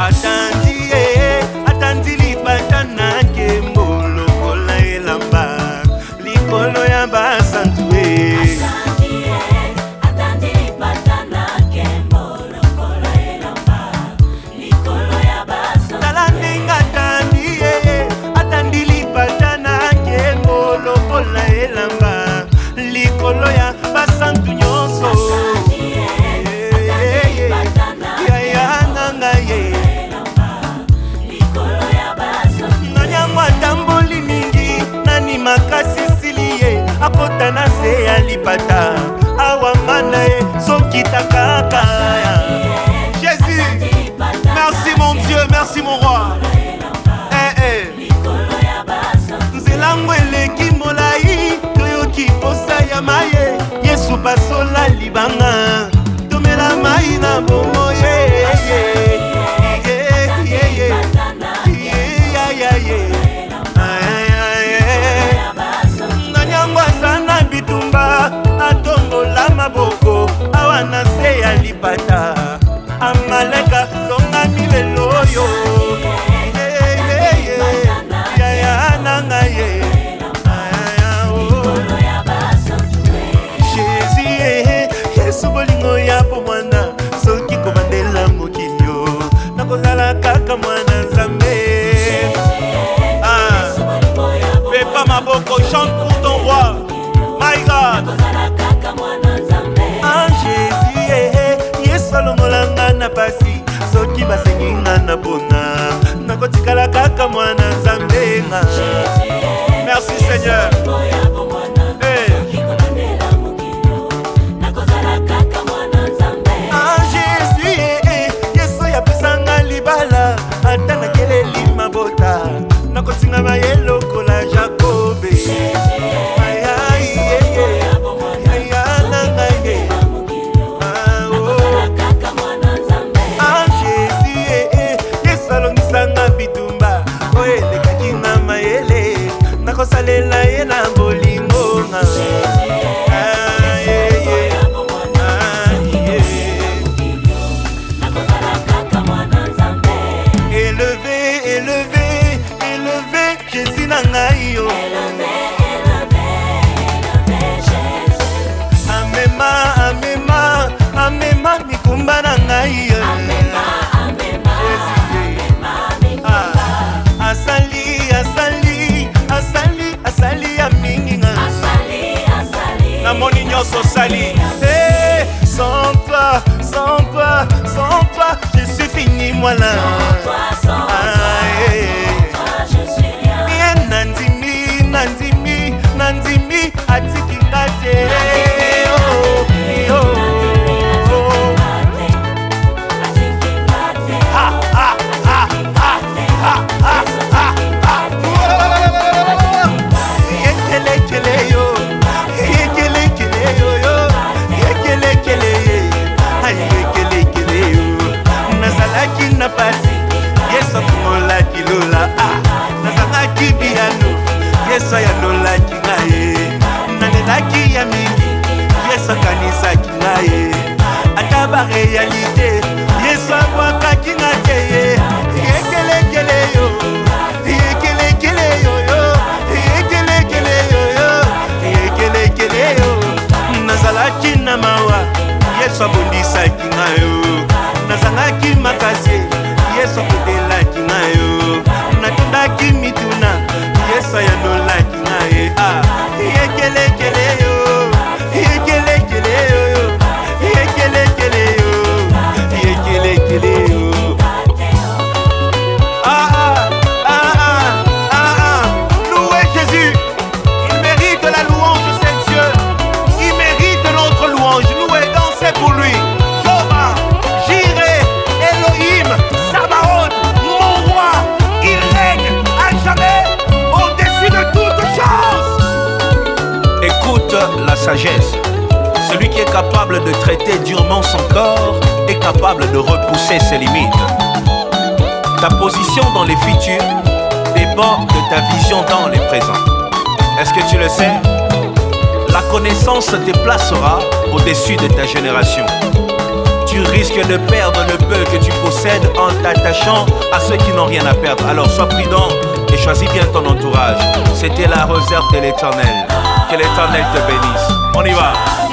I done. lipata awanga na ye soki takaka. epata amaleka nakotikala kaka mwana nzambe nga. Merci seigneur. nakosalela ye na soki nyonso osali eh, hey, sans toi sans toi sans toi je suis fini mwana voilà. ah, hey. osakanisaki na ye ata barealité yesu abwaka Celui qui est capable de traiter durement son corps est capable de repousser ses limites. Ta position dans les futurs dépend de ta vision dans les présents. Est-ce que tu le sais? La connaissance te placera au-dessus de ta génération. Tu risques de perdre le peu que tu possèdes en t'attachant à ceux qui n'ont rien à perdre. Alors sois prudent et choisis bien ton entourage. C'était la réserve de l'éternel. Que l'éternel te bénisse. オリバー